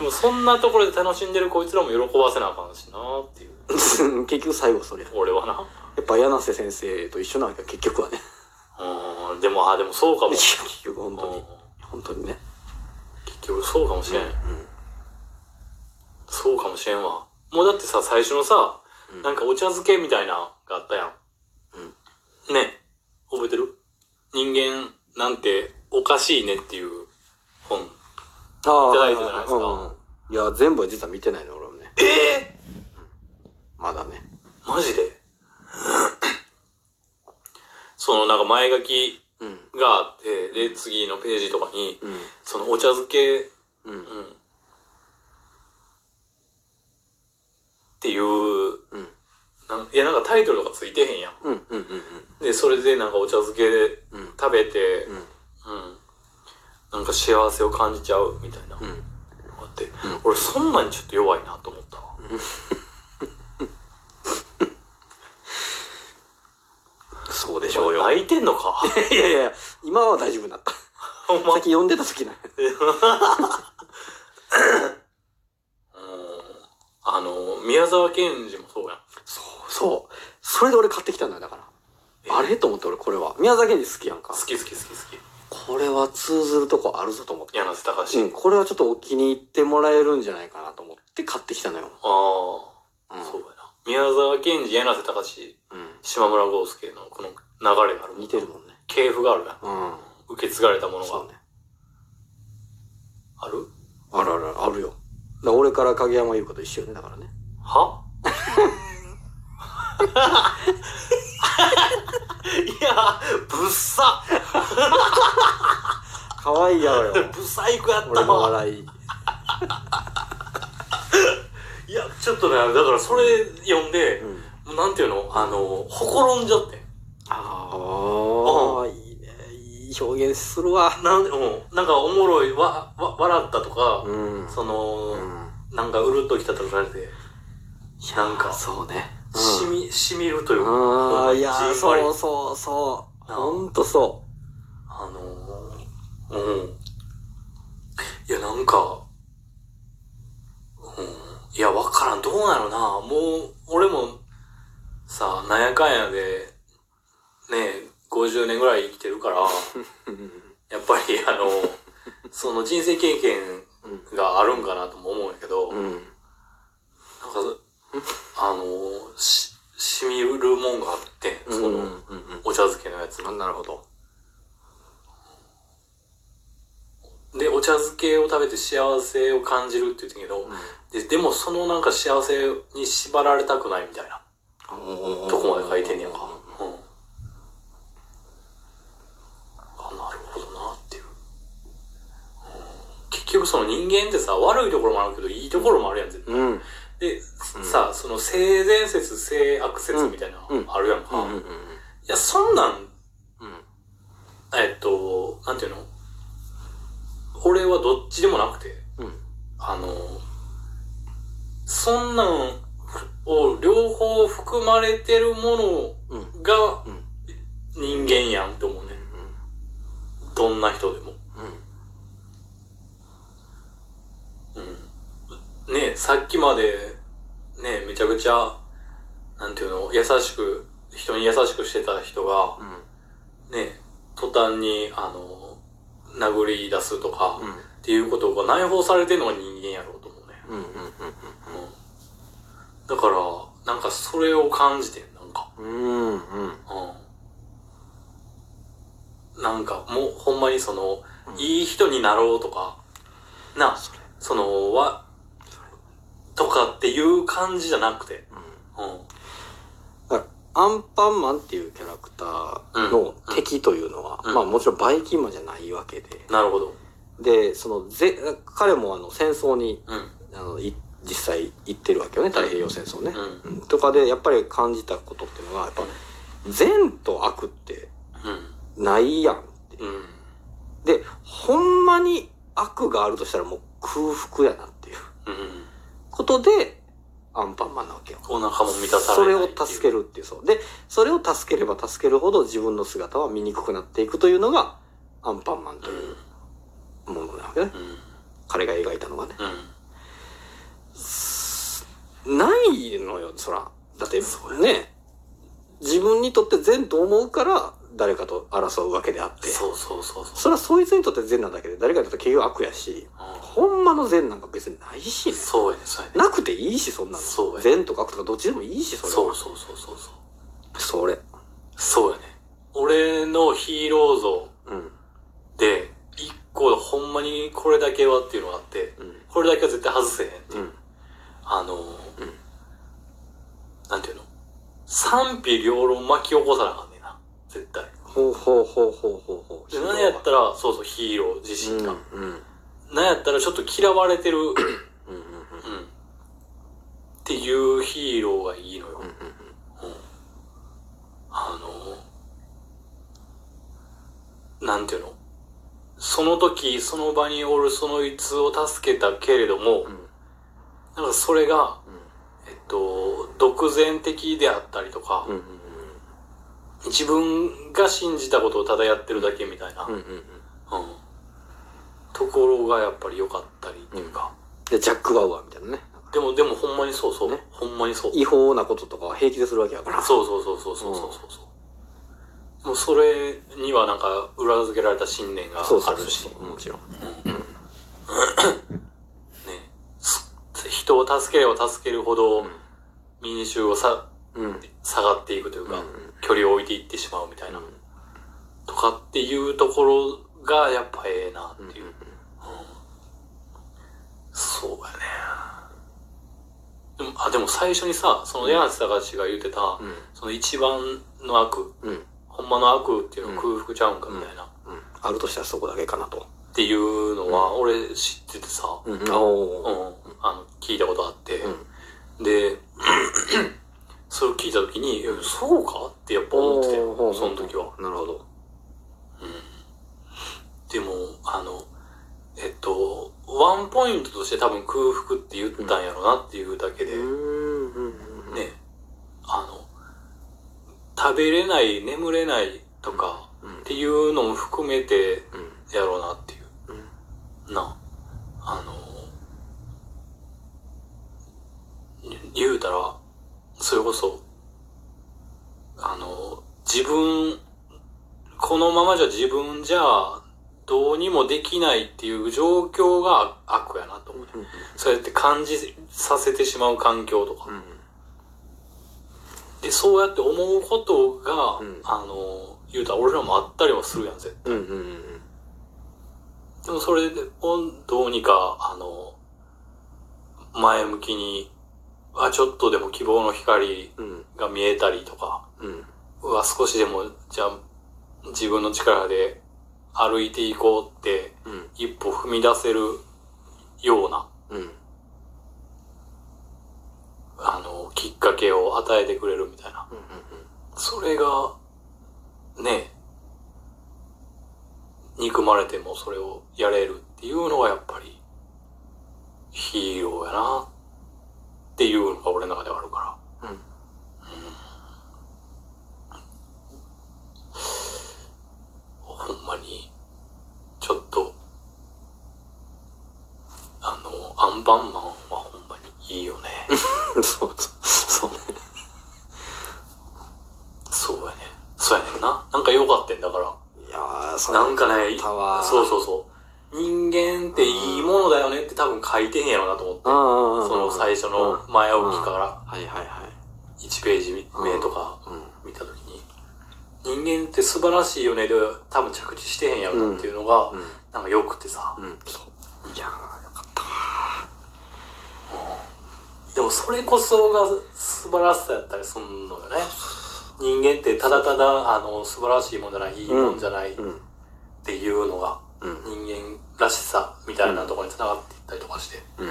でもそんなところで楽しんでるこいつらも喜ばせなあかんしなっていう。結局最後それ。や俺はな。っぱ柳瀬先生と一緒なわけよ結局はね。うん、でも、あ、でもそうかも。結局本当にうん。本当にね。結局そうかもしれん。うん。そうかもしれんわ。もうだってさ、最初のさ、うんなんかお茶漬けみたいなのがあったやん。ね。覚えてる？人間なんておかしいねっていう本。いただいたじゃないですかいや、全部は実は見てないの、俺もね。ええまだね。マジで？そのなんか前書きうん。があって、で、次のページとかに、うん。そのお茶漬け、うん。うん。っていう、うん。なんいやなんかタイトルとかついてへんやん。うん。うん。うん。で、それでなんかお茶漬けでうん。食べて、うん。うん。なんか幸せを感じちゃうみたいなのうん。があって、俺そんなにちょっと弱いなと思ったわ。そうでしょうよ。泣いてんのか？いやいや今は大丈夫だった。ほんまさっき読んでた時な。あの、宮沢賢治もそうやん。そう、そう。それで俺買ってきたんだよ、だから。あれ？と思って俺これは。宮崎賢治好きやんか好。き好き好き好き。これは通ずるとこあるぞと思って。柳瀬隆。うん、これはちょっとお気に入ってもらえるんじゃないかなと思って買ってきたのよ。ああ、うん。そうやな。宮沢賢治、柳瀬隆、うん。島村豪介のこの流れがある似てるもんね。系譜があるやん。うん。受け継がれたものがね。ある？あるあるあるよ。だ俺から影山優子と一緒よね、だからね。は？いや、ぶっさ 可愛いやろよ。ぶさいくやった俺のわ。笑い。いや、ちょっとね、だからそれ読んでう、ん。もうなんていうの？あの、ほころんじゃって。ああ、いいね。いい表現するわ。なんで、うん。なんかおもろい、わ、わ、笑ったとか、うん。その、うん。なんかうるっときたとかされて、なんか、そうね。しみ、しみるというか、ああ、いやそうそうそう。ほんとそあのー、うん。いや、なんか、うん。いや、わからん。どうなのな。もう、俺も、さ、なんやかんやで、ね50年ぐらい生きてるから、う。やっぱり、あの、その人生経験があるんかなとも思うんやけど、うん。なんか、あの、し、しみるもんがあって、その、うん。うん。お茶漬けのやつあなるほど。で、お茶漬けを食べて幸せを感じるって言ってんけど、で、でもそのなんか幸せに縛られたくないみたいな、どとこまで書いてんねやんか。うん。あ、なるほどなっていう。うん結局その人間ってさ、悪いところもあるけど、いいところもあるやん、絶対。うん。で、さ、その性善説、性悪説みたいなうんのあるやんか。いうんうんや、そんなん、うん。えっと、なんていうの？俺はどっちでもなくて、うん。あの、そんなんを両方含まれてるもうん。のがうん。人間やんって思うね。どんな人でも。うん。ねさっきまで、ねめちゃくちゃ、なんていうの、優しく、人に優しくしてた人が、うん。ね途端に、あの、殴り出すとか、うん。っていうことが内包されてるのが人間やろうと思うね。うん。うん。だから、なんかそれを感じてん、なんか。うん。うん。うん。なんか、もうほんまにその、いい人になろうとか、な、その、わ、とかっていう感じじゃなくて。うん。アンパンマンっていうキャラクターの敵というのは、うんまあもちろんバイキンマンじゃないわけで、なるほど。で、そのぜ、彼もあの戦争に、うん。あの、い実際行ってるわけよね、太平洋戦争ね。うん。うんとかで、やっぱり感じたことっていうのが、やっぱ、善と悪ってうん。ないやんって。うん。で、ほんまに悪があるとしたらもう空腹やなっていううん。ことで、アンパンマンなわけよ。お腹も満たさそれないを助けるっていう、そう。で、それを助ければ助けるほど自分の姿は醜くなっていくというのが、アンパンマンというものなわけね。うん。彼が描いたのがね。うないのよ、そら。だって、ね、自分にとって善と思うから、誰かと争うわけであって。そうそうそうそう。それはそいつにとって善なだけで、誰かにとって結局悪やし、うんほんまの善なんか別にないしね。そうやね、そうやね。なくていいし、そんなの。そうや善とか悪とかどっちでもいいし、それは。そうそうそうそうそう。それ。そうやね。俺のヒーロー像うん。で、一個ほんまにこれだけはっていうのがあって、うん。これだけは絶対外せへんっていう。うん。あのーなんていうの？賛否両論巻き起こさなあかんねんな。絶対。ほうほうほうほうほうほう。で、何やったら、そうそう、ヒーロー自身が。うん。うん。何やったらちょっと嫌われてる、うん。うん。うん。っていうヒーローがいいのよ。うん。あの、なんていうの？その時、その場におるそのいつを助けたけれども、うん。なんかそれが、うん。えっと、独善的であったりとか、うん。うん。自分が信じたことをただやってるだけみたいな、うん。うん。うんところがやっぱり良かったりっていうか、で、ジャック・バウアーみたいなね。でも、でもほんまにそうそう、ねほんまにそう。違法なこととかは平気でするわけやから。そうそうそうそうそうそうそう。もうそれにはなんか裏付けられた信念があそうそうるし、そう。もちろん。ね、す 人を助ければ助けるほど民衆はさうん。下がっていくというか、うん距離を置いていってしまうみたいな、とかっていうところがやっぱええなっていう。うんそうやね。でも、あ、でも最初にさ、その柳瀬隆が言ってた、うん。その一番の悪、うん。ほんまの悪っていうのは空腹ちゃうんかみたいな、うん。あるとしたらそこだけかなと。っていうのは俺知っててさ、うん。あの、聞いたことあって、うん。で、それを聞いた時に、えそうかってやっぱ思ってたよ、おーその時は。。なるほど。でも、あの、えっと、ワンポイントとして多分空腹って言ったんやろなっていうだけで、うん。うん。うん。ね、あの、食べれない、眠れないとかうんっていうのも含めてうん。やろうなっていう。うん。な、あの、言うたら、それこそ、あの、自分、このままじゃ自分じゃどうにもできないっていう状況が悪やなと思うね。うん。そうやって感じさせてしまう環境とか。うん。で、そうやって思うことが、うんあの、言うたら俺らもあったりはするやん、絶対うん。うん。でもそれをどうにか、あの、前向きに、あ、ちょっとでも希望の光うん。が見えたりとか、うん。うわ、少しでも、じゃあ、自分の力で歩いていこうって、うん。一歩踏み出せるような、うん。あの、きっかけを与えてくれるみたいな。それが、ね、憎まれてもそれをやれるっていうのがやっぱり、ヒーローやなっていうのが俺の中ではあるから。うん。ほんまに、ちょっと、あの、アンパンマンはほんまにいいよね。そ うそう。そうね。そうやね。そうやねんな。なんか良かったんだから。いやー、そなんかね、そうそうそう。人間っていいものだよねって多分書いてへんやろなと思って。その最初の前置きからはいはいはい。1ページ目とかうん。見たときに、人間って素晴らしいよねで多分着地してへんやろなっていうのが、うん。なんか良くてさ。うん。そう。いやー、よかったわでもそれこそが素晴らしさやったりすんのよね。人間ってただただ、あの、素晴らしいもんじゃない、いいもんじゃないっうん。ていうのが、うん。人間らしさみたいなところに繋がっていったりとかして。うん。